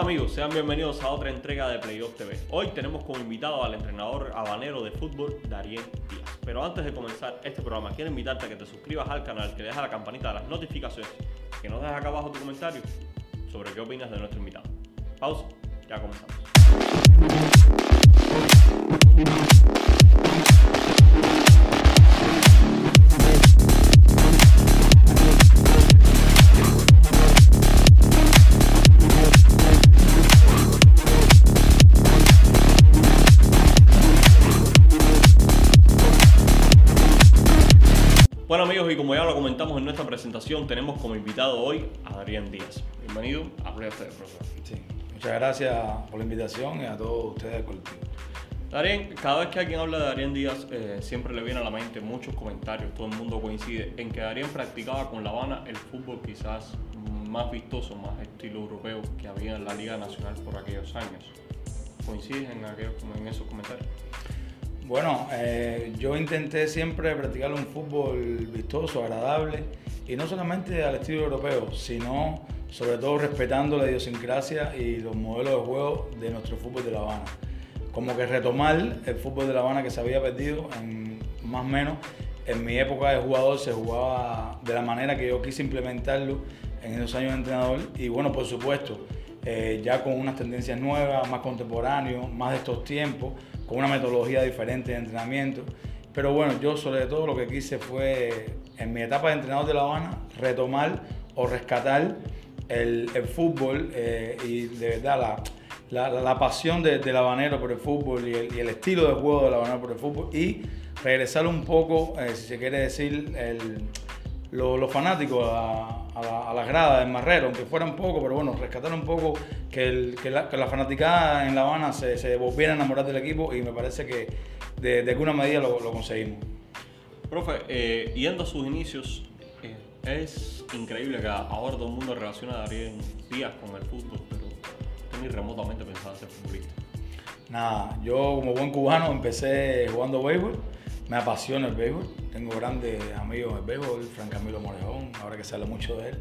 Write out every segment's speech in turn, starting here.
Hola amigos, sean bienvenidos a otra entrega de Playoff TV. Hoy tenemos como invitado al entrenador habanero de fútbol, Darien Díaz. Pero antes de comenzar este programa, quiero invitarte a que te suscribas al canal, que dejes la campanita de las notificaciones, que nos dejes acá abajo tu comentario sobre qué opinas de nuestro invitado. Pausa, ya comenzamos. Amigos, y como ya lo comentamos en nuestra presentación, tenemos como invitado hoy a Darían Díaz. Bienvenido a Play Ustedes, profesor. Sí, muchas gracias por la invitación y a todos ustedes del colectivo. Darían, cada vez que alguien habla de Darían Díaz, eh, siempre le viene a la mente muchos comentarios, todo el mundo coincide en que Darían practicaba con La Habana el fútbol quizás más vistoso, más estilo europeo que había en la Liga Nacional por aquellos años. ¿Coincides en, aquellos, en esos comentarios? Bueno, eh, yo intenté siempre practicar un fútbol vistoso, agradable, y no solamente al estilo europeo, sino sobre todo respetando la idiosincrasia y los modelos de juego de nuestro fútbol de La Habana. Como que retomar el fútbol de La Habana que se había perdido, en, más o menos, en mi época de jugador se jugaba de la manera que yo quise implementarlo en esos años de entrenador, y bueno, por supuesto, eh, ya con unas tendencias nuevas, más contemporáneos, más de estos tiempos, con una metodología diferente de entrenamiento. Pero bueno, yo sobre todo lo que quise fue, en mi etapa de entrenador de La Habana, retomar o rescatar el, fútbol eh, y de verdad la, la, la pasión de, del habanero por el fútbol y el, y el, estilo de juego del habanero por el fútbol y regresar un poco, eh, si se quiere decir, el, los, los fanáticos a, a, la, a, la, grada del Marrero, aunque fuera un poco, pero bueno, rescatar un poco que, el, que, la, que la fanaticada en La Habana se, se, volviera a enamorar del equipo y me parece que de, de alguna medida lo, lo conseguimos. Profe, eh, yendo a sus inicios, eh, es increíble que ahora todo el mundo relaciona a Darío Díaz con el fútbol, pero usted ni remotamente pensaba ser futbolista. Nada, yo como buen cubano empecé jugando béisbol me apasiona el béisbol. Tengo grandes amigos en béisbol, Fran Camilo Morejón, ahora que se habla mucho de él,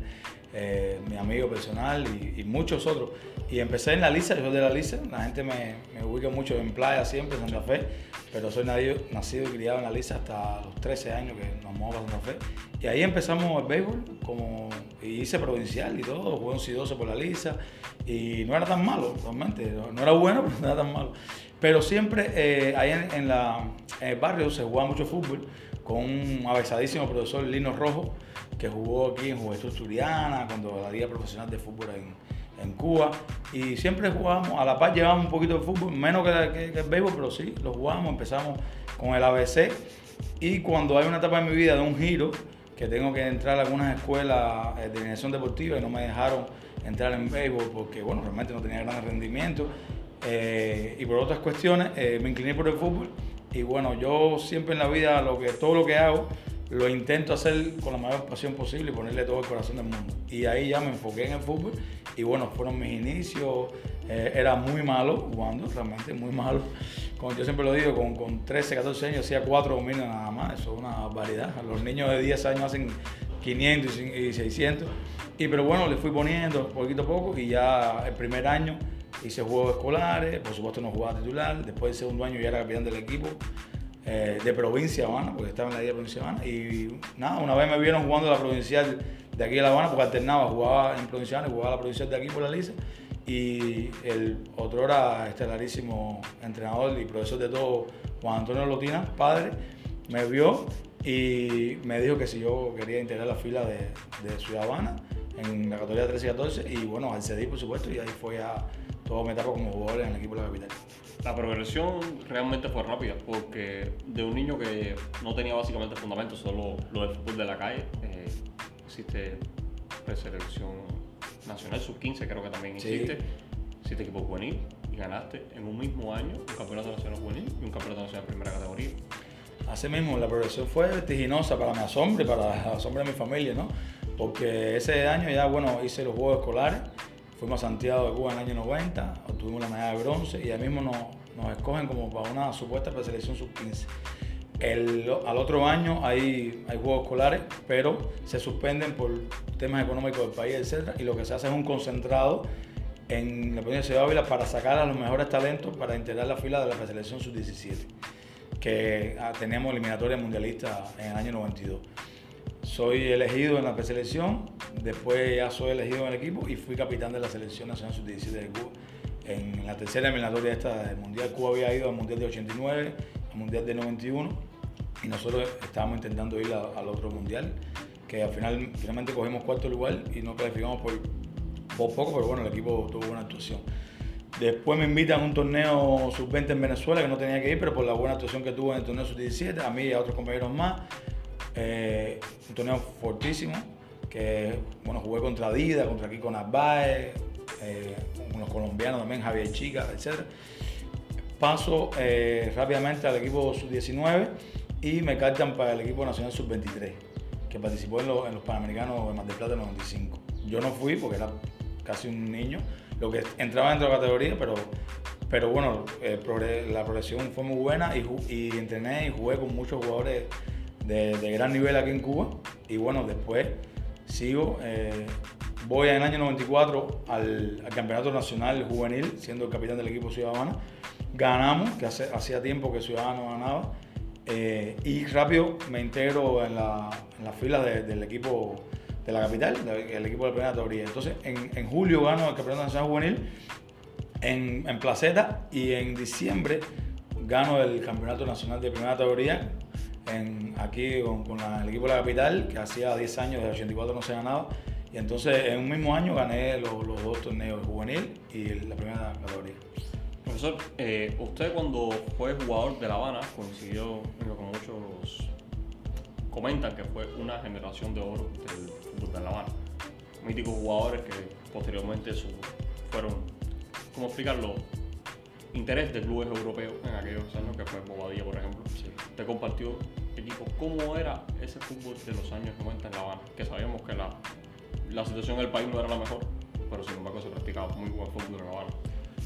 eh, mi amigo personal y, y, muchos otros. Y empecé en la Lisa, yo soy de la Lisa, la gente me, ubica mucho en playa siempre, en Santa Fe, pero soy nacido, nacido y criado en la Lisa hasta los 13 años que nos movimos a Santa Fe. Y ahí empezamos el béisbol, como, y hice provincial y todo, jugué un sidoso por la Lisa, y no era tan malo, realmente, no era bueno, pero no era tan malo. Pero siempre eh, ahí en, en, la, el barrio se jugaba mucho fútbol con un avezadísimo profesor Lino Rojo, que jugó aquí en Juventud Turiana, cuando la Liga Profesional de Fútbol en, en, Cuba. Y siempre jugábamos, a la par llevábamos un poquito de fútbol, menos que, el béisbol, pero sí, lo jugábamos. Empezamos con el ABC. Y cuando hay una etapa en mi vida de un giro, que tengo que entrar a algunas escuelas de dirección deportiva y no me dejaron entrar en béisbol porque, bueno, realmente no tenía gran rendimiento eh, y por otras cuestiones eh, me incliné por el fútbol y bueno, yo siempre en la vida lo que, todo lo que hago lo intento hacer con la mayor pasión posible y ponerle todo el corazón del mundo. Y ahí ya me enfoqué en el fútbol y bueno, fueron mis inicios, eh, era muy malo jugando, realmente muy malo. Como yo siempre lo digo, con, con 13, 14 años hacía 4 dominios nada más, eso es una variedad. Los niños de 10 años hacen 500 y 600. Y pero bueno, le fui poniendo poquito a poco y ya el primer año hice juegos escolares, por supuesto no jugaba titular, después del segundo año ya era capitán del equipo eh, de provincia Habana, porque estaba en la Liga Provincia Habana, y nada, una vez me vieron jugando la provincial de aquí de La Habana, porque alternaba, jugaba en provincial y jugaba la provincial de aquí por la Lice, y el otro era estelarísimo entrenador y profesor de todo, Juan Antonio Lotina, padre, me vio y me dijo que si yo quería integrar la fila de, de Ciudad Habana en la categoría 13 y 14, y bueno, accedí por supuesto, y ahí fue a toda mi etapa como jugador en el equipo de la capital. La progresión realmente fue rápida, porque de un niño que no tenía básicamente fundamentos, solo lo del fútbol de la calle, eh, existe preselección nacional sub-15, creo que también existe, sí. existe equipo juvenil, y ganaste en un mismo año un campeonato nacional juvenil y un campeonato nacional de primera categoría. Así mismo, la progresión fue vertiginosa para mi asombro y para el asombro de mi familia, ¿no? Porque ese año ya, bueno, hice los Juegos Escolares, Fuimos a Santiago de Cuba en el año 90, obtuvimos la medalla de bronce y ahí mismo nos, nos escogen como para una supuesta preselección sub-15. al otro año hay, hay juegos escolares, pero se suspenden por temas económicos del país, etc. Y lo que se hace es un concentrado en la provincia de Ciudad Ávila para sacar a los mejores talentos para integrar la fila de la selección sub-17, que ah, teníamos eliminatoria mundialista en el año 92. Soy elegido en la preselección, después ya soy elegido en el equipo y fui capitán de la selección nacional sub-17 de Cuba. En la tercera eliminatoria esta del Mundial, Cuba había ido al Mundial de 89, al Mundial de 91 y nosotros estábamos intentando ir al otro Mundial, que al final finalmente cogimos cuarto lugar y no clasificamos por, por poco, pero bueno, el equipo tuvo buena actuación. Después me invitan a un torneo sub-20 en Venezuela, que no tenía que ir, pero por la buena actuación que tuvo en el torneo sub-17, a mí y a otros compañeros más, eh, un torneo fortísimo, que bueno, jugué contra Dida, contra Kiko Narváez, eh, unos colombianos también, Javier Chica, etc. Paso eh, rápidamente al equipo sub-19 y me captan para el equipo nacional sub-23, que participó en, los Panamericanos de Mar del Plata 95. Yo no fui porque era casi un niño, lo que entraba dentro de la categoría, pero, pero bueno, la progresión fue muy buena y, y entrené y jugué con muchos jugadores de, gran nivel aquí en Cuba. Y bueno, después sigo, eh, voy en el año 94 al, Campeonato Nacional Juvenil, siendo el capitán del equipo Ciudadana. Ganamos, que hace, hacía tiempo que Ciudadano ganaba. Eh, y rápido me integro en la, en fila del equipo de la capital, el equipo de la primera teoría. Entonces, en, julio gano el Campeonato Nacional Juvenil en, en Placeta y en diciembre gano el Campeonato Nacional de Primera Aquí con, el equipo de la capital, que hacía 10 años, de 84 no se ganaba. Y entonces en un mismo año gané los, dos torneos, juvenil y la primera categoría. Profesor, eh, usted cuando fue jugador de La Habana coincidió con muchos comentan que fue una generación de oro del fútbol de La Habana. Míticos jugadores que posteriormente fueron, ¿cómo explicarlo? Interés de clubes europeos en aquellos años, que fue Bobadilla, por ejemplo. Sí. Compartió equipo, ¿cómo era ese fútbol de los años 90 en La Habana? Que sabíamos que la, la situación del país no era la mejor, pero sin embargo se practicaba muy buen fútbol en La Habana.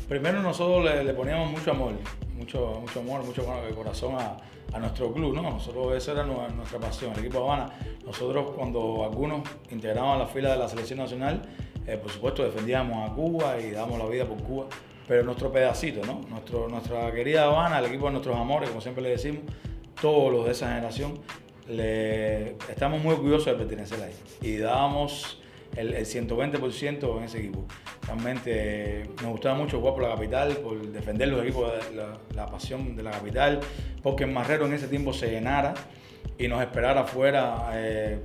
Primero nosotros le, poníamos mucho amor, mucho, mucho amor, mucho corazón a, a, nuestro club, ¿no? Nosotros esa era nuestra pasión, el equipo de Habana. Nosotros cuando algunos integraban la fila de la selección nacional, eh, por supuesto defendíamos a Cuba y dábamos la vida por Cuba, pero nuestro pedacito, ¿no? Nuestro, nuestra querida Habana, el equipo de nuestros amores, como siempre le decimos, todos los de esa generación, le, estamos muy orgullosos de pertenecer ahí. Y dábamos el, 120% en ese equipo. Realmente nos gustaba mucho jugar por la capital, por defender los equipos, la, la pasión de la capital, porque en Marrero en ese tiempo se llenara y nos esperara afuera eh,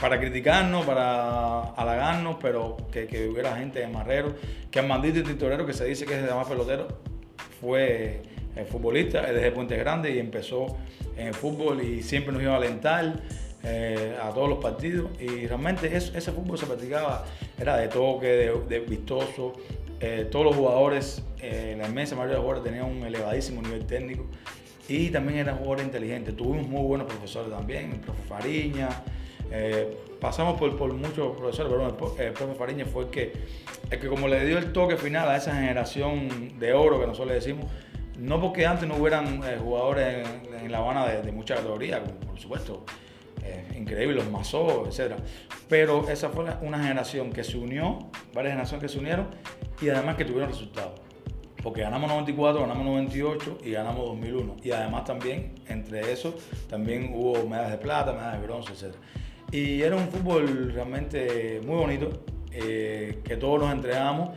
para criticarnos, para halagarnos, pero que, hubiera gente de Marrero, que el maldito Tintorero, que se dice que es el más pelotero, fue el futbolista desde Puente Grande y empezó en el fútbol y siempre nos iba a alentar eh, a todos los partidos. Y realmente ese fútbol se practicaba, era de toque, de, vistoso. Eh, todos los jugadores, eh, la inmensa mayoría de los jugadores tenían un elevadísimo nivel técnico y también eran jugadores inteligentes. Tuvimos muy buenos profesores también, el profe Fariña. pasamos por, por, muchos profesores, pero el, profe Fariña fue el que, el que como le dio el toque final a esa generación de oro que nosotros le decimos, no porque antes no hubieran eh, jugadores en, La Habana de, mucha categoría, por supuesto, eh, increíbles, los Mazó, etc. Pero esa fue una generación que se unió, varias generaciones que se unieron y además que tuvieron resultados. Porque ganamos 94, ganamos 98 y ganamos 2001. Y además también, entre esos, también hubo medallas de plata, medallas de bronce, etc. Y era un fútbol realmente muy bonito, eh, que todos nos entregamos.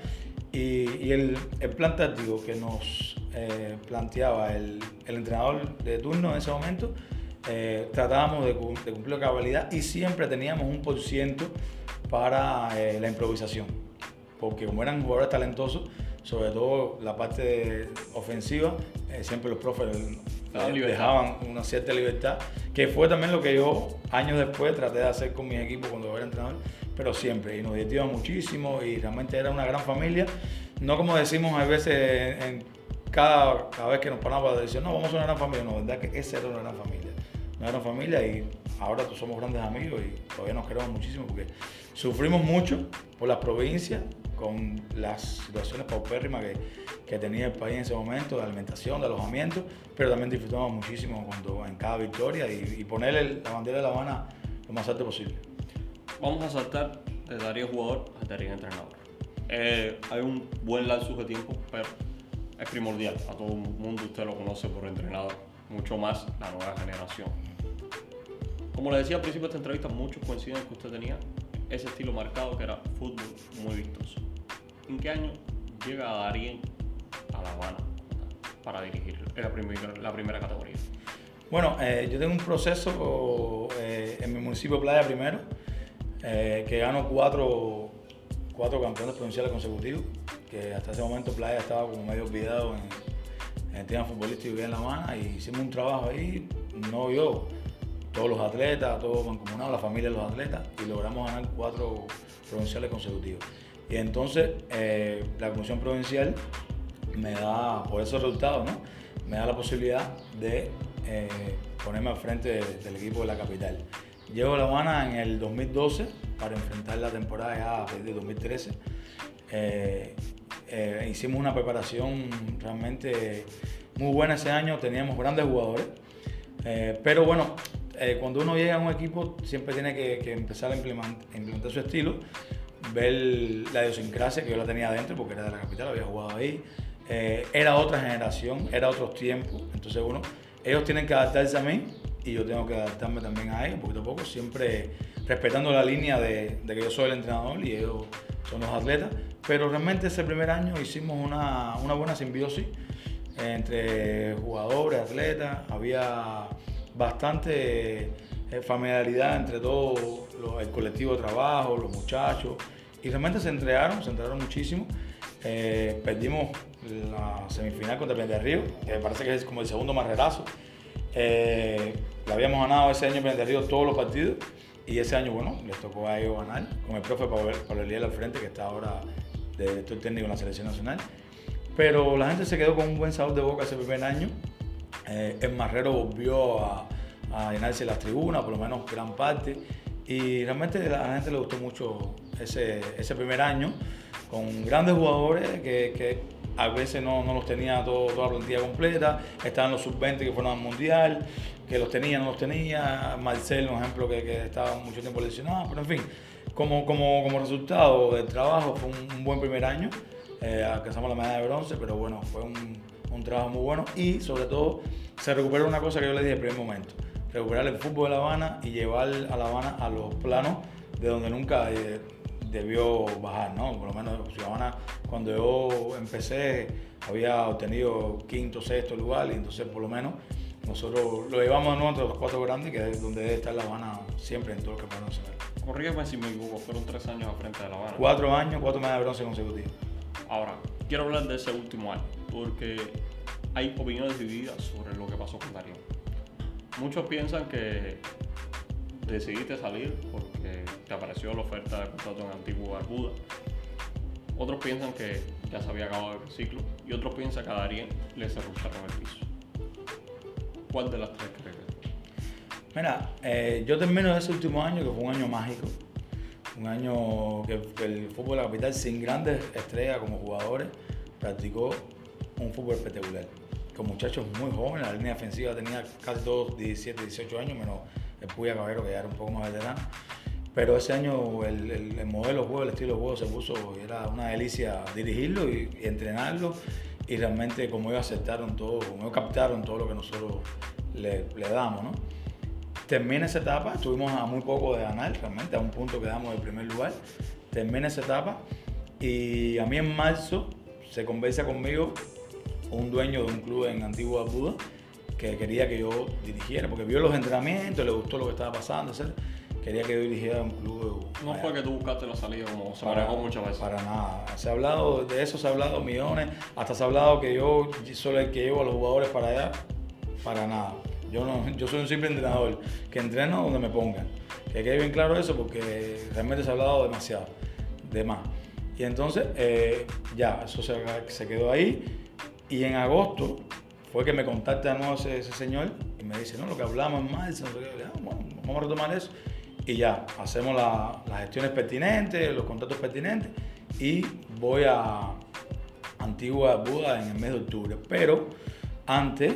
Y, el, el plan táctico que nos eh, planteaba el, entrenador de turno en ese momento, eh, tratábamos de, cumplir la cabalidad y siempre teníamos un por ciento para eh, la improvisación. Porque como eran jugadores talentosos, sobre todo la parte ofensiva, siempre los profes dejaban una cierta libertad, que fue también lo que yo años después traté de hacer con mi equipo cuando era entrenador, pero siempre, y nos divertíamos muchísimo y realmente era una gran familia, no como decimos a veces cada, cada vez que nos paramos a decir, no, vamos a una gran familia, no, verdad que esa era una gran familia. Una gran familia y ahora somos grandes amigos y todavía nos queremos muchísimo porque sufrimos mucho por las provincias con las situaciones paupérrimas que, que tenía el país en ese momento, de alimentación, de alojamiento, pero también disfrutamos muchísimo cuando, en cada victoria y, y ponerle la bandera de La Habana lo más alto posible. Vamos a saltar de Darío jugador a Darío entrenador. Eh, hay un buen lapso de tiempo, pero es primordial. A todo el mundo usted lo conoce por entrenador, mucho más la nueva generación. Como le decía al principio de esta entrevista, muchos coinciden que usted tenía ese estilo marcado que era fútbol muy vistoso. ¿En qué año llega Darien a La Habana para dirigir la primera, la primera categoría? Bueno, eh, yo tengo un proceso eh, en mi municipio Playa primero, eh, que gano cuatro, cuatro campeones provinciales consecutivos, que hasta ese momento Playa estaba como medio olvidado en, en el tema futbolístico y en La Habana, y hicimos un trabajo ahí, no yo, todos los atletas, todos mancomunados, la familia de los atletas, y logramos ganar cuatro provinciales consecutivos. Y entonces la Comisión Provincial me da, por esos resultados, ¿no? me da la posibilidad de eh, ponerme al frente del equipo de la capital. Llego a La Habana en el 2012 para enfrentar la temporada ya de 2013. Eh, eh, hicimos una preparación realmente muy buena ese año, teníamos grandes jugadores, pero bueno, cuando uno llega a un equipo siempre tiene que, empezar a implementar, su estilo, ver la idiosincrasia que yo la tenía adentro porque era de la capital, había jugado ahí, era otra generación, era otros tiempos, entonces uno ellos tienen que adaptarse a mí y yo tengo que adaptarme también a ellos, poquito a poco, siempre respetando la línea de, que yo soy el entrenador y ellos son los atletas. Pero realmente ese primer año hicimos una, buena simbiosis entre jugadores, atletas, había bastante eh, familiaridad entre todo el colectivo de trabajo, los muchachos, y realmente se entregaron, se entregaron muchísimo. Eh, perdimos la semifinal contra Río, que me parece que es como el segundo marrerazo. Eh, la habíamos ganado ese año en Río todos los partidos y ese año, bueno, les tocó a ellos ganar con el profe Pablo Eliel al frente, que está ahora de director técnico en la selección nacional. Pero la gente se quedó con un buen sabor de boca ese primer año. Eh, el Marrero volvió a, a llenarse las tribunas, por lo menos gran parte. Y realmente a la gente le gustó mucho ese, ese primer año, con grandes jugadores que a veces no, no los tenía todo, toda la plantilla completa, estaban los sub-20 que fueron al mundial, que los tenía, no los tenía, Marcel, un ejemplo que, que estaba mucho tiempo lesionado, pero en fin, como, como, como resultado del trabajo fue un, buen primer año, eh, alcanzamos la medalla de bronce, pero bueno, fue un, un, trabajo muy bueno. Y sobre todo se recuperó una cosa que yo le dije el primer momento, recuperar el fútbol de La Habana y llevar a La Habana a los planos de donde nunca... Eh, debió bajar, ¿no? Por lo menos Habana, cuando yo empecé, había obtenido quinto, sexto lugar, y entonces por lo menos nosotros lo llevamos a nuevo entre los cuatro grandes, que es donde debe estar La Habana siempre en todo lo que podemos hacer. Corrígeme si me equivoco, fueron tres años a frente de La Habana. Cuatro años, cuatro medallas de bronce consecutivas. Ahora, quiero hablar de ese último año, porque hay opiniones divididas sobre lo que pasó con Darío. Muchos piensan que decidiste salir porque te apareció la oferta de contrato en Antiguo Barbuda. Otros piensan que ya se había acabado el ciclo y otros piensan que a Darien le cerrucharon el piso. ¿Cuál de las tres crees? Mira, eh, yo termino ese último año que fue un año mágico, un año que el fútbol de la capital sin grandes estrellas como jugadores practicó un fútbol espectacular. Con muchachos muy jóvenes, la línea defensiva tenía casi todos 17, 18 años, menos el Puya Caballero, que ya era un poco más veterano. Pero ese año el, modelo de juego, el estilo de juego se puso, era una delicia dirigirlo y, entrenarlo. Y realmente como ellos aceptaron todo, como ellos captaron todo lo que nosotros le, damos, ¿no? Termina esa etapa, estuvimos a muy poco de ganar, realmente a un punto quedamos en primer lugar. Termina esa etapa y a mí en marzo se conversa conmigo un dueño de un club en Antigua Buda que quería que yo dirigiera, porque vio los entrenamientos, le gustó lo que estaba pasando, etc. Quería que yo dirigiera un club. No fue que tú buscaste la salida como se manejó muchas veces. Para nada. Se ha hablado, de eso se ha hablado millones, hasta se ha hablado que yo soy el que llevo a los jugadores para allá. Para nada. Yo, no, yo soy un simple entrenador que entreno donde me pongan. Que quede bien claro eso porque realmente se ha hablado demasiado, de más. Y entonces, eh, ya, eso se, se quedó ahí. Y en agosto fue que me contacta de nuevo ese, señor y me dice, no, lo que hablamos en marzo, no sé qué. Ah, bueno, vamos a retomar eso. Y ya, hacemos las gestiones pertinentes, los contactos pertinentes y voy a Antigua Buda en el mes de octubre. Pero antes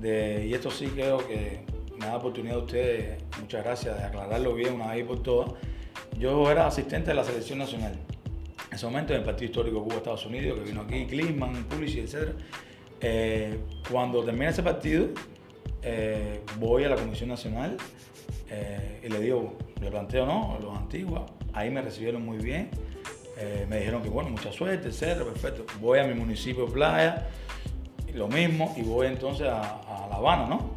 de, y esto sí creo que me da la oportunidad a ustedes, muchas gracias, de aclararlo bien una vez por todas, yo era asistente de la selección nacional en ese momento en el partido histórico Cuba Estados Unidos, que vino aquí, Klinsmann, Pulisic, etc. Eh, cuando termina ese partido, eh, voy a la Comisión Nacional eh, y le digo, le planteo, ¿no? Los antiguos, ahí me recibieron muy bien, me dijeron que bueno, mucha suerte, etc. Perfecto. Voy a mi municipio de playa, lo mismo, y voy entonces a, La Habana, ¿no?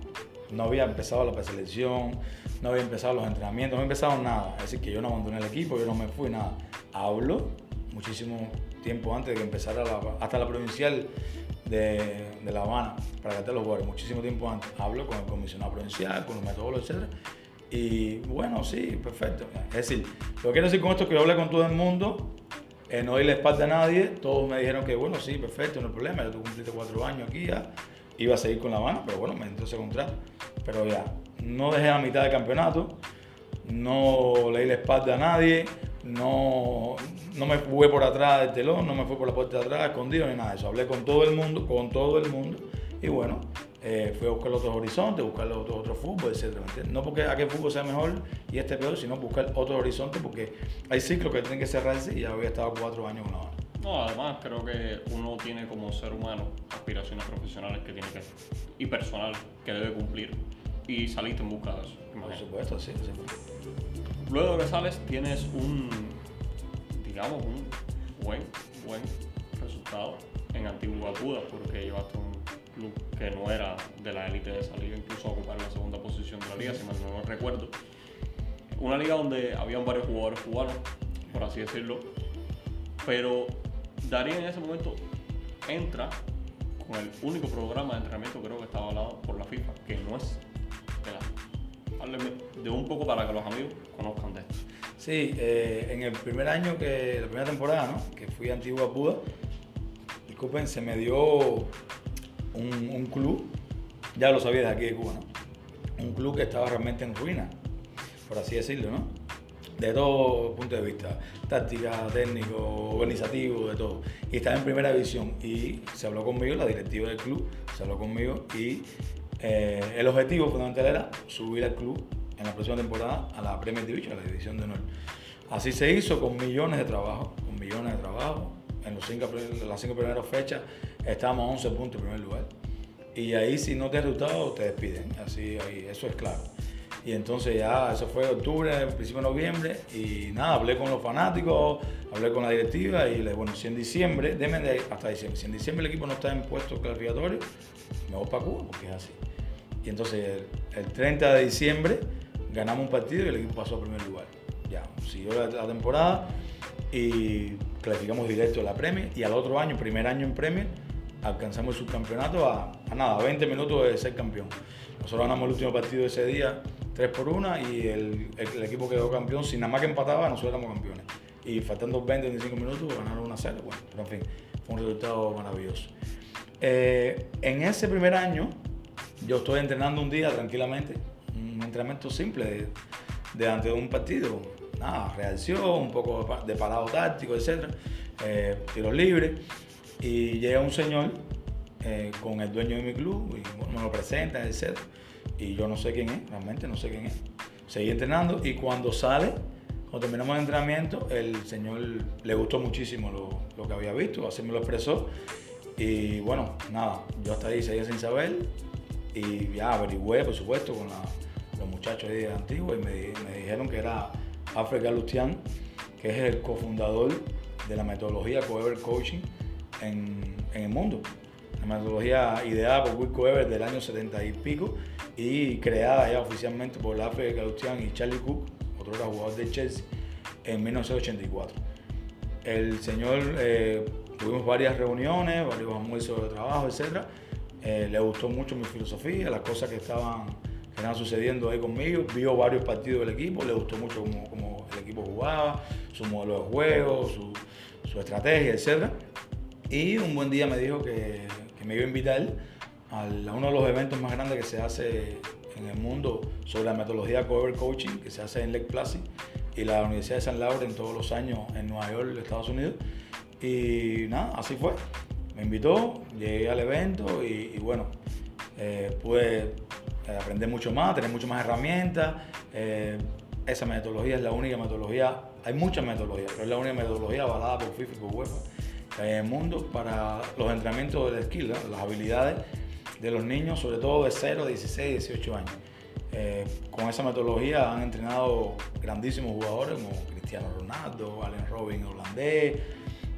No había empezado la preselección, no había empezado los entrenamientos, no había empezado nada. Es decir, que yo no abandoné el equipo, yo no me fui, nada. Hablo muchísimo tiempo antes de que empezara hasta la provincial de, La Habana para que te los jugadores, muchísimo tiempo antes. Hablo con el comisionado provincial, con los metodólogos, etc. Y bueno, sí, perfecto. Es decir, lo que quiero decir con esto es que yo hablé con todo el mundo, eh, no di la espalda a nadie, todos me dijeron que bueno, sí, perfecto, no hay problema, ya tú cumpliste cuatro años aquí, ya iba a seguir con La Habana, pero bueno, me entró ese contrato. Pero ya, no dejé a mitad del campeonato, no le di la espalda a nadie, no, no me fui por atrás del telón, no me fui por la puerta de atrás, escondido ni nada de eso. Hablé con todo el mundo, con todo el mundo, y bueno, eh, fui a buscar otros horizontes, buscar otro, otro fútbol, etc. No porque aquel fútbol sea mejor y este peor, sino buscar otros horizontes, porque hay ciclos que tienen que cerrarse y ya había estado cuatro años la banda. No, además creo que uno tiene como ser humano aspiraciones profesionales que tiene que y personal que debe cumplir y saliste en busca de eso. Por supuesto, sí, sí. Luego de que sales tienes un, digamos, un buen, buen resultado en Antigua Buda porque llevaste un que no era de la élite de salida, incluso a ocupar la segunda posición de la liga, si mal no recuerdo. Una liga donde habían varios jugadores cubanos, por así decirlo, pero Darío en ese momento entra con el único programa de entrenamiento creo que estaba hablado por la FIFA, que no es Hábleme de un poco para que los amigos conozcan de esto. Sí, eh, en el primer año, que la primera temporada, ¿no? que fui a Antigua Buda, disculpen, se me dio un, club, ya lo sabía de aquí de Cuba, ¿no? un club que estaba realmente en ruina, por así decirlo, ¿no? de todo punto de vista, táctica, técnico, organizativo, de todo. Y estaba en primera división y se habló conmigo, la directiva del club, se habló conmigo y eh, el objetivo fundamental era subir al club en la próxima temporada a la Premier Division, a la división de honor. Así se hizo con millones de trabajos, con millones de trabajos. En los cinco, las cinco primeras fechas estábamos a 11 puntos en primer lugar. Y ahí si no te has resultado te despiden. Así, ahí, eso es claro. Y entonces ya, eso fue octubre, principio de noviembre, y nada, hablé con los fanáticos, hablé con la directiva y le bueno, si en diciembre, déme de hasta diciembre, si en diciembre el equipo no está en puestos clasificatorios, me voy para Cuba, porque es así. Y entonces el, 30 de diciembre ganamos un partido y el equipo pasó a primer lugar. Ya, siguió la, temporada y clasificamos directo a la Premier y al otro año, primer año en Premier, alcanzamos el subcampeonato a, nada, a 20 minutos de ser campeón. Nosotros ganamos el último partido de ese día 3 por 1 y el, equipo quedó campeón. Si nada más que empataba, nosotros éramos campeones. Y faltando 20, 25 minutos, ganaron una serie. Bueno, pero en fin, fue un resultado maravilloso. Eh, en ese primer año, yo estoy entrenando un día tranquilamente, un entrenamiento simple de, de un partido. Nada, reacción, un poco de parado táctico, etc. Eh, tiros libres. Y llega un señor eh, con el dueño de mi club y me lo presenta, etc. Y yo no sé quién es, realmente no sé quién es. Seguí entrenando y cuando sale, cuando terminamos el entrenamiento, el señor le gustó muchísimo lo, lo que había visto, así me lo expresó. Y bueno, nada, yo hasta ahí seguía sin saber y ya averigüé, por supuesto, con los muchachos de Antigua y me, dijeron que era Alfred Lustian, que es el cofundador de la metodología Coever Coaching en, el mundo. La metodología ideada por Will Coever del año 70 y pico y creada ya oficialmente por Alfred Galustian y Charlie Cook, otro jugador de Chelsea, en 1984. El señor, eh, tuvimos varias reuniones, varios almuerzos de trabajo, etcétera eh, le gustó mucho mi filosofía, las cosas que estaban, que sucediendo ahí conmigo. Vio varios partidos del equipo, le gustó mucho cómo, el equipo jugaba, su modelo de juego, su, su, estrategia, etc. Y un buen día me dijo que, me iba a invitar a uno de los eventos más grandes que se hace en el mundo sobre la metodología Cover Coaching, que se hace en Lake Placid y la Universidad de San Laurent todos los años en Nueva York, Estados Unidos. Y nada, así fue me invitó, llegué al evento y, bueno, eh, pude eh, aprender mucho más, tener mucho más herramientas. Eh, esa metodología es la única metodología hay muchas metodologías, pero es la única metodología avalada por FIFA y por UEFA el mundo para los entrenamientos de skill, las habilidades de los niños, sobre todo de 0, 16, 18 años. Eh, con esa metodología han entrenado grandísimos jugadores como Cristiano Ronaldo, Allen Robin holandés,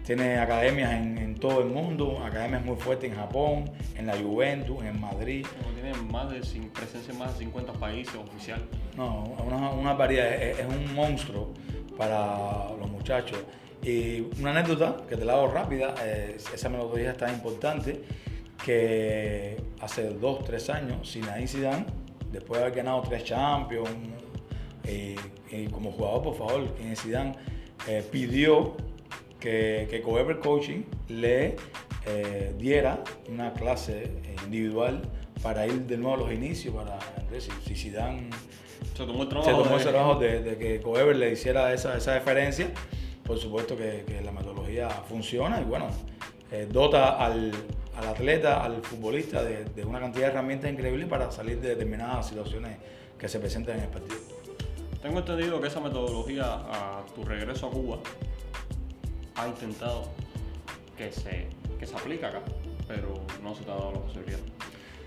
tiene academias en, todo el mundo, academias muy fuertes en Japón, en la Juventus, en Madrid. tiene más de, presencia en más de 50 países oficiales. No, una, una variedad, es, un monstruo para los muchachos. Y una anécdota que te la hago rápida, esa metodología es tan importante que hace dos, tres años, Zinedine Zidane, después de haber ganado tres Champions, y, como jugador, por favor, Zidane, eh, pidió que, que Coever Coaching le eh, diera una clase individual para ir de nuevo a los inicios, para si, si Zidane se tomó el trabajo, se tomó de, de, que Coever le hiciera esa, esa deferencia, por supuesto que, que, la metodología funciona y bueno, eh, dota al, al, atleta, al futbolista de, de, una cantidad de herramientas increíbles para salir de determinadas situaciones que se presentan en el partido. Tengo entendido que esa metodología a tu regreso a Cuba ha intentado que se, que se aplique acá, pero no se te ha dado la posibilidad.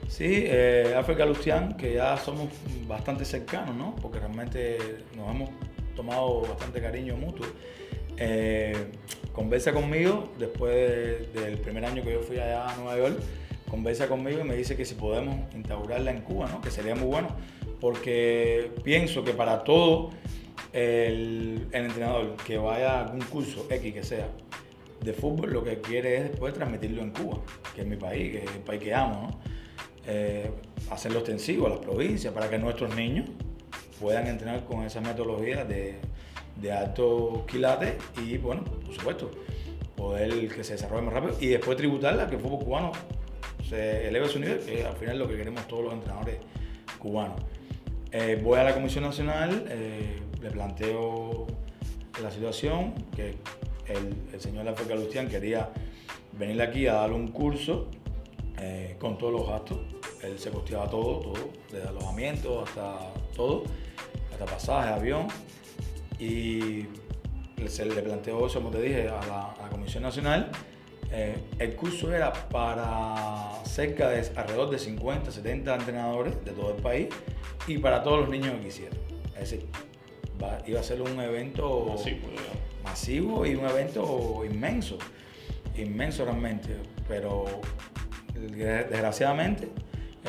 Sí, eh, África Lucián, que ya somos bastante cercanos, ¿no? Porque realmente nos hemos tomado bastante cariño mutuo. Eh, conversa conmigo después del primer año que yo fui allá a Nueva York, conversa conmigo y me dice que si podemos instaurarla en Cuba, ¿no? Que sería muy bueno, porque pienso que para todo el, entrenador que vaya a algún curso X que sea de fútbol, lo que quiere es después transmitirlo en Cuba, que es mi país, que es el país que amo. Eh, hacerlo extensivo a las provincias para que nuestros niños puedan entrenar con esa metodología de, de alto quilate y, bueno, por supuesto, poder que se desarrolle más rápido y después tributarla, que el fútbol cubano se eleve su nivel, que al final es lo que queremos todos los entrenadores cubanos. Eh, voy a la Comisión Nacional, eh, le planteo la situación, que el, señor África Lucián quería venir aquí a dar un curso eh, con todos los gastos. Él se costeaba todo, todo, desde alojamiento hasta todo, hasta pasaje, avión. Y se le planteó eso, como te dije, a la Comisión Nacional eh, el curso era para cerca de alrededor de 50, 70 entrenadores de todo el país y para todos los niños que quisieran. Es decir, iba a ser un evento masivo, y un evento inmenso, inmenso realmente. Pero desgraciadamente,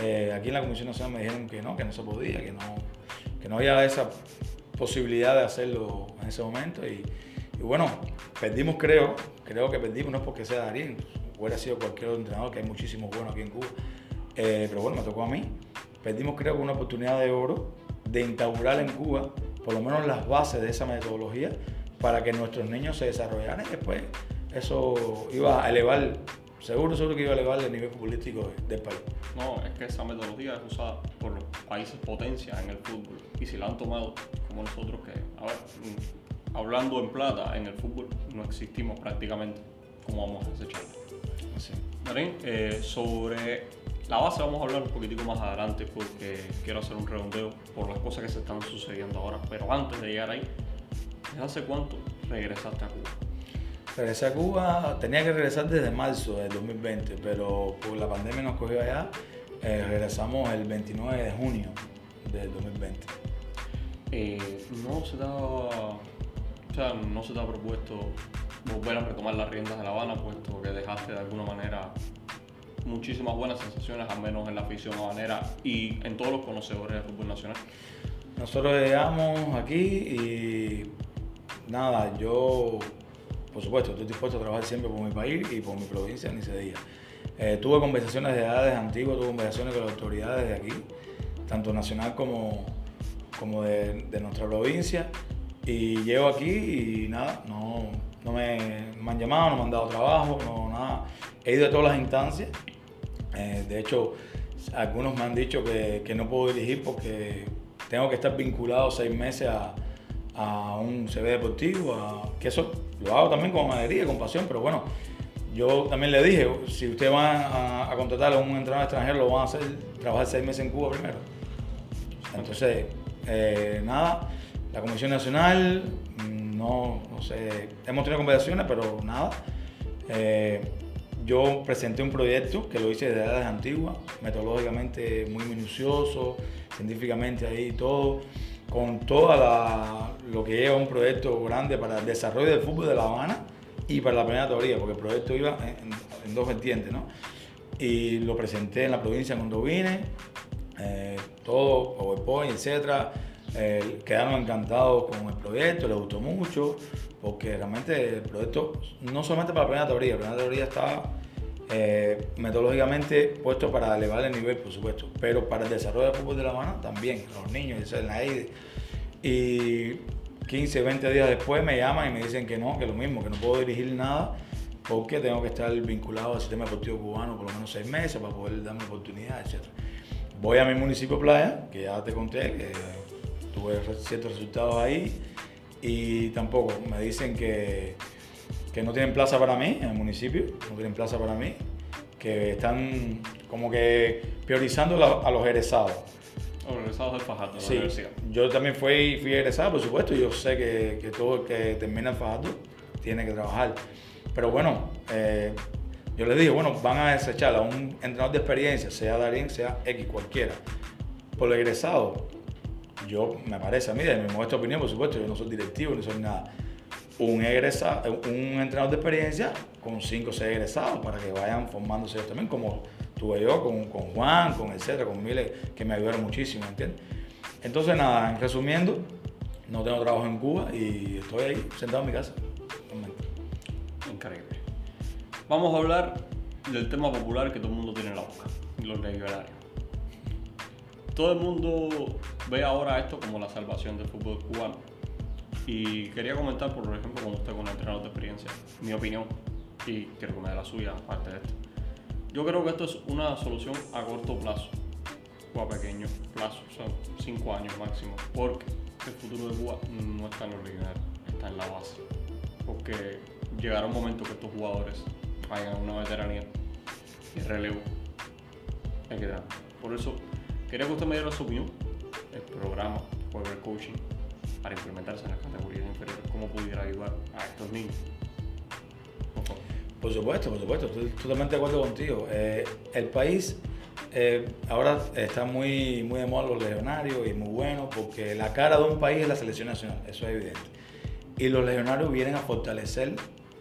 eh, aquí en la Comisión Nacional me dijeron que no, que no se podía, que no, que no había esa posibilidad de hacerlo en ese momento. Y, bueno, perdimos creo, creo que perdimos, no es porque sea Darín, hubiera sido cualquier otro entrenador, que hay muchísimos buenos aquí en Cuba. Eh, pero bueno, me tocó a mí. Perdimos creo una oportunidad de oro de instaurar en Cuba por lo menos las bases de esa metodología para que nuestros niños se desarrollaran y después eso iba a elevar, seguro, seguro que iba a elevar el nivel futbolístico del país. No, es que esa metodología es usada por los países potencias en el fútbol y si la han tomado como nosotros que, a ver, hablando en plata, en el fútbol no existimos prácticamente como vamos a desechar. Sí. Marín, eh, sobre la base vamos a hablar un poquitico más adelante porque quiero hacer un redondeo por las cosas que se están sucediendo ahora. Pero antes de llegar ahí, ¿desde hace cuánto regresaste a Cuba? Regresé a Cuba, tenía que regresar desde marzo del 2020, pero por la pandemia nos cogió allá. Eh, regresamos el 29 de junio del 2020. Eh, no se daba o sea, no se te ha propuesto volver a retomar las riendas de La Habana, puesto que dejaste de alguna manera muchísimas buenas sensaciones, al menos en la afición habanera y en todos los conocedores del fútbol nacional. Nosotros llegamos aquí y nada, yo por supuesto estoy dispuesto a trabajar siempre por mi país y por mi provincia, ni se diga. Eh, tuve conversaciones de edades antiguas, tuve conversaciones con las autoridades de aquí, tanto nacional como, como de, nuestra provincia. Y llego aquí y nada, no, no me, han llamado, no me han dado trabajo, no nada. He ido a todas las instancias. Eh, de hecho, algunos me han dicho que, que, no puedo dirigir porque tengo que estar vinculado seis meses a, a un CV deportivo, que eso lo hago también con alegría, con pasión, pero bueno, yo también le dije, si ustedes van a, a contratar a un entrenador extranjero, lo van a hacer trabajar seis meses en Cuba primero. Entonces, eh, nada, la Comisión Nacional mm, no, no sé, hemos tenido conversaciones, pero nada. Eh, yo presenté un proyecto que lo hice desde edades antiguas, metodológicamente muy minucioso, científicamente ahí todo, con todo lo que lleva un proyecto grande para el desarrollo del fútbol de La Habana y para la primera teoría, porque el proyecto iba en, dos vertientes, ¿no? Y lo presenté en la provincia cuando vine, eh, todo, PowerPoint, etcétera. Eh, quedaron encantados con el proyecto, les gustó mucho, porque realmente el proyecto, no solamente para la primera teoría, la primera teoría está eh, metodológicamente puesto para elevar el nivel, por supuesto, pero para el desarrollo del fútbol de la mano también, los niños, en la AIDE. Y 15, 20 días después me llaman y me dicen que no, que lo mismo, que no puedo dirigir nada porque tengo que estar vinculado al sistema deportivo cubano por lo menos seis meses para poder darme oportunidad, etc. Voy a mi municipio Playa, que ya te conté, que tuve ciertos resultados ahí, y tampoco me dicen que, que no tienen plaza para mí en el municipio, no tienen plaza para mí, que están como que priorizando a los egresados. Los egresados del Fajardo, sí, Yo también fui, fui egresado, por supuesto, y yo sé que, que todo el que termina el Fajardo tiene que trabajar. Pero bueno, eh, yo les dije, bueno, van a desechar a un entrenador de experiencia, sea Darín, sea X, cualquiera, por el egresado. Yo, me parece a mí, de mi modesta opinión, por supuesto, yo no soy directivo, ni soy nada. Un, egresado, un entrenador de experiencia con 5 o 6 egresados para que vayan formándose ellos también, como tuve yo con, con Juan, con etcétera, con Miles, que me ayudaron muchísimo, ¿entiendes? Entonces, nada, resumiendo, no tengo trabajo en Cuba y estoy ahí sentado en mi casa. Increíble. Vamos a hablar del tema popular que todo el mundo tiene en la boca, los liberales. Todo el mundo ve ahora esto como la salvación del fútbol cubano. Y quería comentar, por ejemplo, con usted, con el entrenador de experiencia, mi opinión, y quiero que me dé la suya aparte de esto. Yo creo que esto es una solución a corto plazo, o a pequeño plazo, son cinco años máximo, porque el futuro de Cuba no está en los legionarios, está en la base. Porque llegará un momento que estos jugadores vayan una veteranía y relevo hay que dar. Por eso quería que usted me diera su opinión, el programa Power Coaching para implementarse en las categorías inferiores, cómo pudiera ayudar a estos niños. Por, supuesto, por supuesto, estoy totalmente de acuerdo contigo. Eh, el país eh, ahora está muy, muy de moda los legionarios y muy bueno porque la cara de un país es la selección nacional, eso es evidente. Y los legionarios vienen a fortalecer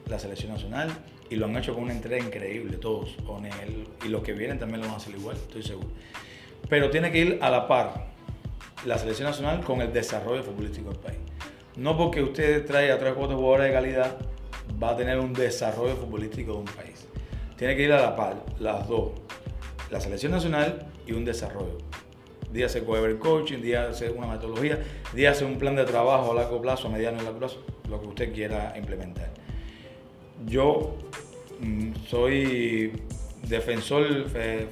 la selección nacional y lo han hecho con una entrega increíble todos, con él y los que vienen también lo van a hacer igual, estoy seguro. Pero tiene que ir a la par la selección nacional con el desarrollo futbolístico del país. No porque usted traiga tres o cuatro jugadores de calidad va a tener un desarrollo futbolístico de un país. Tiene que ir a la par, las dos, la selección nacional y un desarrollo. Dígase cover coaching, dígase una metodología, dígase un plan de trabajo a largo plazo, a mediano y largo plazo, lo que usted quiera implementar yo mm, soy defensor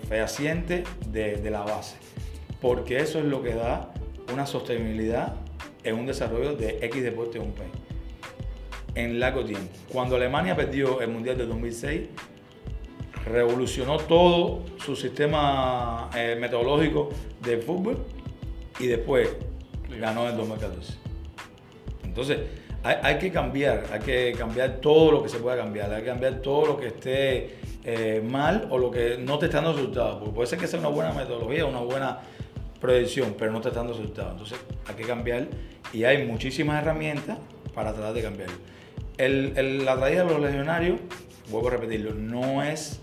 fehaciente de, la base, porque eso es lo que da una sostenibilidad en un desarrollo de X deporte en un país en largo tiempo. Cuando Alemania perdió el Mundial de 2006, revolucionó todo su sistema eh, metodológico de fútbol y después ganó en 2014. Entonces, hay, que cambiar, hay que cambiar todo lo que se pueda cambiar, hay que cambiar todo lo que esté eh, mal o lo que no te está dando resultados, porque puede ser que sea una buena metodología, una buena proyección, pero no te está dando resultados. Entonces hay que cambiar y hay muchísimas herramientas para tratar de cambiarlo. la traída de los legionarios, vuelvo a repetirlo, no es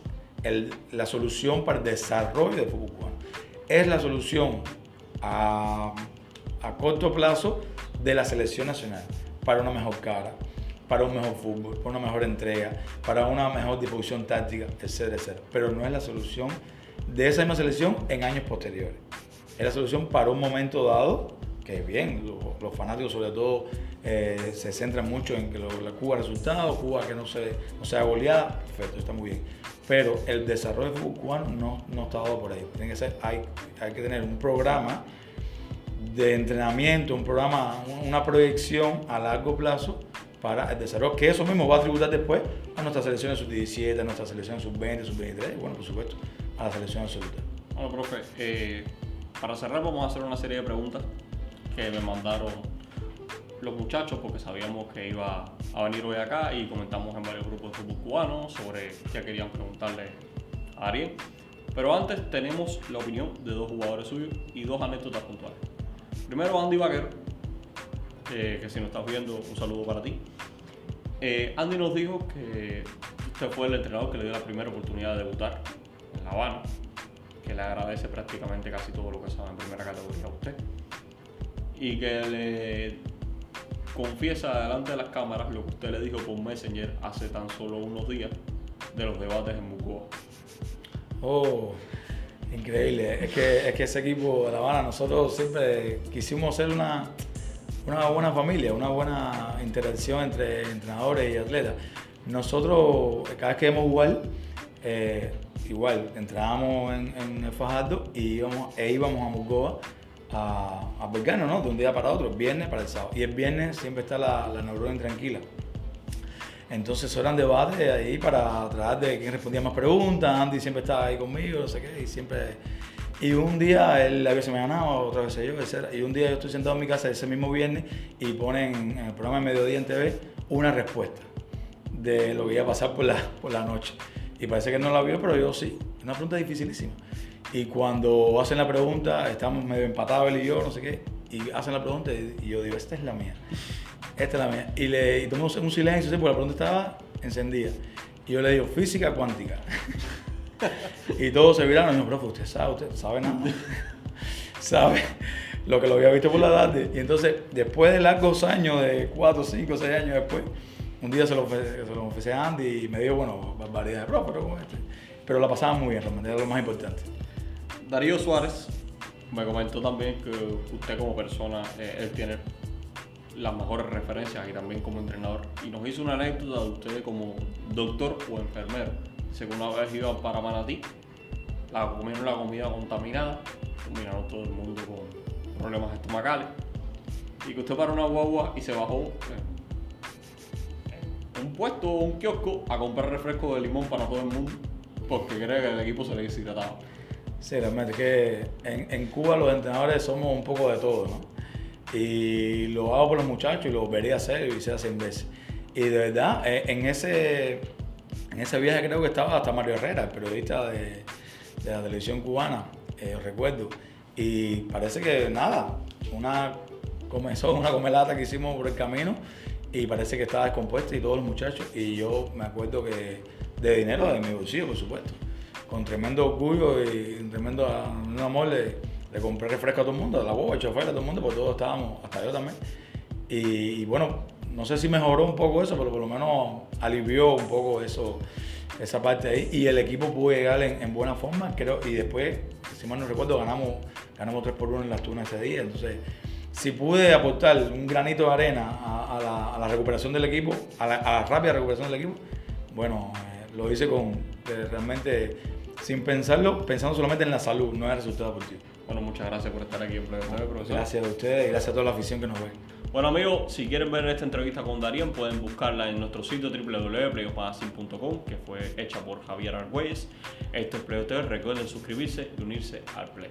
la solución para el desarrollo del fútbol. Es la solución a, a corto plazo de la selección nacional para una mejor cara, para un mejor fútbol, para una mejor entrega, para una mejor disposición táctica, etcétera, etcétera. Pero no es la solución de esa misma selección en años posteriores. Es la solución para un momento dado, que bien, los, fanáticos sobre todo eh, se centran mucho en que la Cuba resultado, Cuba que no, se, no sea goleada, perfecto, está muy bien. Pero el desarrollo del fútbol cubano no, no está dado por ahí. Tiene que ser, hay, hay que tener un programa de entrenamiento, un programa, una proyección a largo plazo para el desarrollo, que eso mismo va a tributar después a nuestras selecciones sub-17, a nuestras selecciones sub-20, sub-23 y bueno, por supuesto, a la selección absoluta. Bueno, profe, eh, para cerrar vamos a hacer una serie de preguntas que me mandaron los muchachos porque sabíamos que iba a venir hoy acá y comentamos en varios grupos de fútbol cubano sobre qué querían preguntarle a Ariel. Pero antes tenemos la opinión de dos jugadores suyos y dos anécdotas puntuales. Primero Andy Vaquero, eh, que si nos estás viendo, un saludo para ti. Eh, Andy nos dijo que usted fue el entrenador que le dio la primera oportunidad de debutar en La Habana, que le agradece prácticamente casi todo lo que sabe en primera categoría a usted y que le confiesa delante de las cámaras lo que usted le dijo por Messenger hace tan solo unos días de los debates en Bucoa. Oh, increíble. Es que, es que ese equipo de La Habana, nosotros siempre quisimos ser una, una buena familia, una buena interacción entre entrenadores y atletas. Nosotros, cada vez que a jugar, eh, igual, entrábamos en, en el Fajardo y íbamos, e íbamos a Mucoa a, a ¿no? De un día para otro, viernes para el sábado. Y el viernes siempre está la, la neurona intranquila. Entonces eran debates ahí para tratar de quién respondía más preguntas. Andy siempre estaba ahí conmigo, no sé qué, y siempre. Y un día él a veces me ganaba, otra vez yo, etc. Y un día yo estoy sentado en mi casa ese mismo viernes y ponen en el programa de mediodía en TV una respuesta de lo que iba a pasar por la, por la noche. Y parece que no la vio, pero yo sí. Una pregunta dificilísima. Y cuando hacen la pregunta, estamos medio empatados él y yo, no sé qué, y hacen la pregunta y yo digo, esta es la mía. Esta es la mía. Y, le, y tomamos un silencio, ¿sí? porque la pregunta estaba encendida. Y yo le digo, física cuántica. y todos se viraron y me profe, usted sabe, usted sabe nada. sabe lo que lo había visto por la edad. Y entonces, después de largos años, de 4, 5, 6 años después, un día se lo, se lo confesé a Andy y me dijo, bueno, barbaridad de profe, pero, este. pero la pasaba muy bien, realmente, era lo más importante. Darío Suárez me comentó también que usted como persona, eh, él tiene las mejores referencias y también como entrenador. Y nos hizo una anécdota de usted como doctor o enfermero. Que una vez iban para Manatí, la comieron la comida contaminada, combinaron todo el mundo con problemas estomacales. Y que usted paró una guagua y se bajó en un puesto o un kiosco a comprar refresco de limón para todo el mundo porque cree que el equipo se le deshidrataba. Sí, realmente, que en, Cuba los entrenadores somos un poco de todo, ¿no? Y lo hago por los muchachos y lo vería hacer y lo hice 100 veces. Y de verdad, eh, en ese, en ese viaje creo que estaba hasta Mario Herrera, el periodista de, de la televisión cubana, eh, recuerdo. Y parece que nada, una comenzó una comelata que hicimos por el camino y parece que estaba descompuesta y todos los muchachos. Y yo me acuerdo que de dinero de mi bolsillo, por supuesto con tremendo orgullo y tremendo amor le, le, compré refresco a todo el mundo, a la boba, al chofer, a todo el mundo, porque todos estábamos, hasta yo también. Y, bueno, no sé si mejoró un poco eso, pero por lo menos alivió un poco eso, esa parte ahí. Y el equipo pudo llegar en, en buena forma, creo, y después, si mal no recuerdo, ganamos, ganamos 3 por 1 en las tunas ese día. Entonces, si pude aportar un granito de arena a, a, la, a la, recuperación del equipo, a la, a la, rápida recuperación del equipo, bueno, eh, lo hice con eh, realmente sin pensarlo, pensando solamente en la salud, no en el resultado deportivo. Bueno, muchas gracias por estar aquí en Play profesor. Gracias a ustedes y gracias a toda la afición que nos ve. Bueno amigos, si quieren ver esta entrevista con Darían, pueden buscarla en nuestro sitio www.playofmagazine.com que fue hecha por Javier Argüelles. Este es Play recuerden suscribirse y unirse al Play.